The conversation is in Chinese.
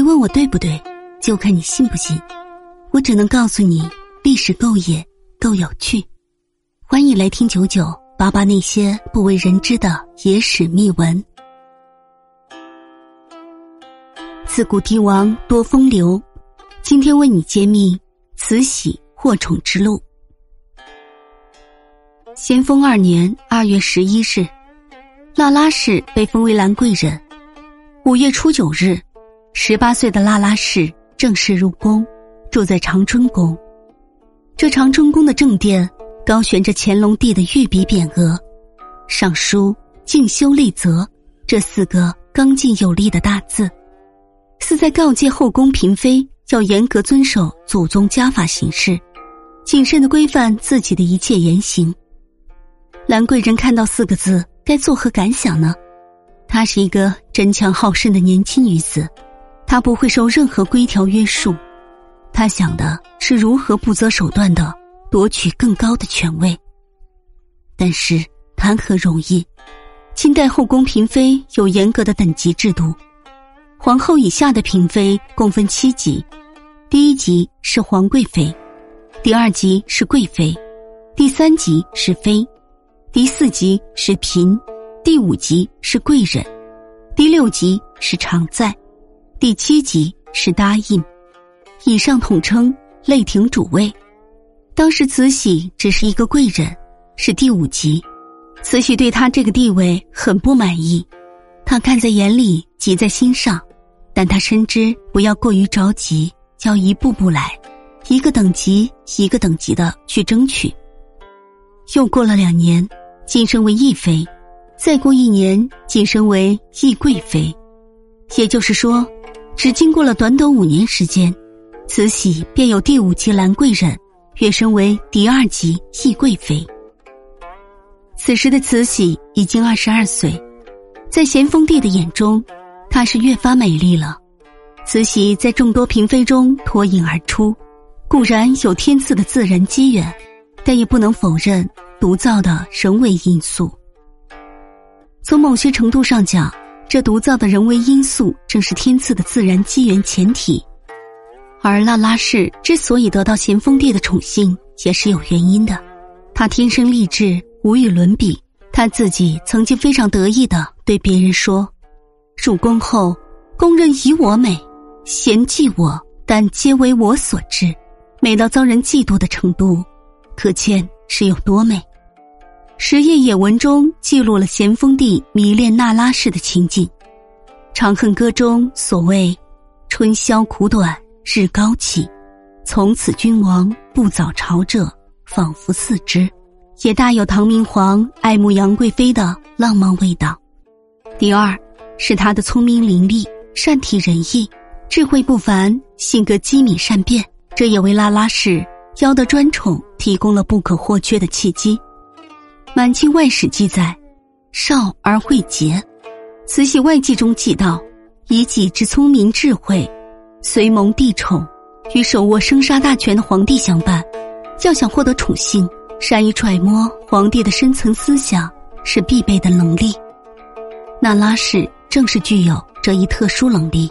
你问我对不对，就看你信不信。我只能告诉你，历史够野，够有趣。欢迎来听九九八八那些不为人知的野史秘闻。自古帝王多风流，今天为你揭秘慈禧祸宠之路。咸丰二年二月十一日，拉拉氏被封为兰贵人。五月初九日，十八岁的拉拉氏正式入宫，住在长春宫。这长春宫的正殿高悬着乾隆帝的御笔匾额，上书“静修立则”这四个刚劲有力的大字，似在告诫后宫嫔妃要严格遵守祖宗家法行事，谨慎的规范自己的一切言行。兰贵人看到四个字，该作何感想呢？她是一个争强好胜的年轻女子，他不会受任何规条约束，他想的是如何不择手段的夺取更高的权位。但是谈何容易？清代后宫嫔妃有严格的等级制度，皇后以下的嫔妃共分七级，第一级是皇贵妃，第二级是贵妃，第三级是妃，第四级是嫔。第五级是贵人，第六级是常在，第七级是答应，以上统称内廷主位。当时慈禧只是一个贵人，是第五级。慈禧对他这个地位很不满意，他看在眼里，急在心上，但他深知不要过于着急，要一步步来，一个等级一个等级的去争取。又过了两年，晋升为义妃。再过一年，晋升为懿贵妃，也就是说，只经过了短短五年时间，慈禧便有第五级兰贵人跃升为第二级懿贵妃。此时的慈禧已经二十二岁，在咸丰帝的眼中，她是越发美丽了。慈禧在众多嫔妃中脱颖而出，固然有天赐的自然机缘，但也不能否认独造的人为因素。从某些程度上讲，这独造的人为因素正是天赐的自然机缘前提。而拉拉氏之所以得到咸丰帝的宠幸，也是有原因的。他天生丽质，无与伦比。他自己曾经非常得意的对别人说：“入宫后，宫人以我美，嫌忌我，但皆为我所知，美到遭人嫉妒的程度，可见是有多美。”《十夜野文》中记录了咸丰帝迷恋那拉氏的情景，《长恨歌》中所谓“春宵苦短日高起，从此君王不早朝”者，仿佛似之，也大有唐明皇爱慕杨贵妃的浪漫味道。第二是他的聪明伶俐、善体人意、智慧不凡、性格机敏善变，这也为拉拉氏妖的专宠提供了不可或缺的契机。《满清外史》记载，少而慧洁。慈禧外记中记道，以己之聪明智慧，随蒙帝宠，与手握生杀大权的皇帝相伴。要想获得宠幸，善于揣摩皇帝的深层思想是必备的能力。那拉氏正是具有这一特殊能力。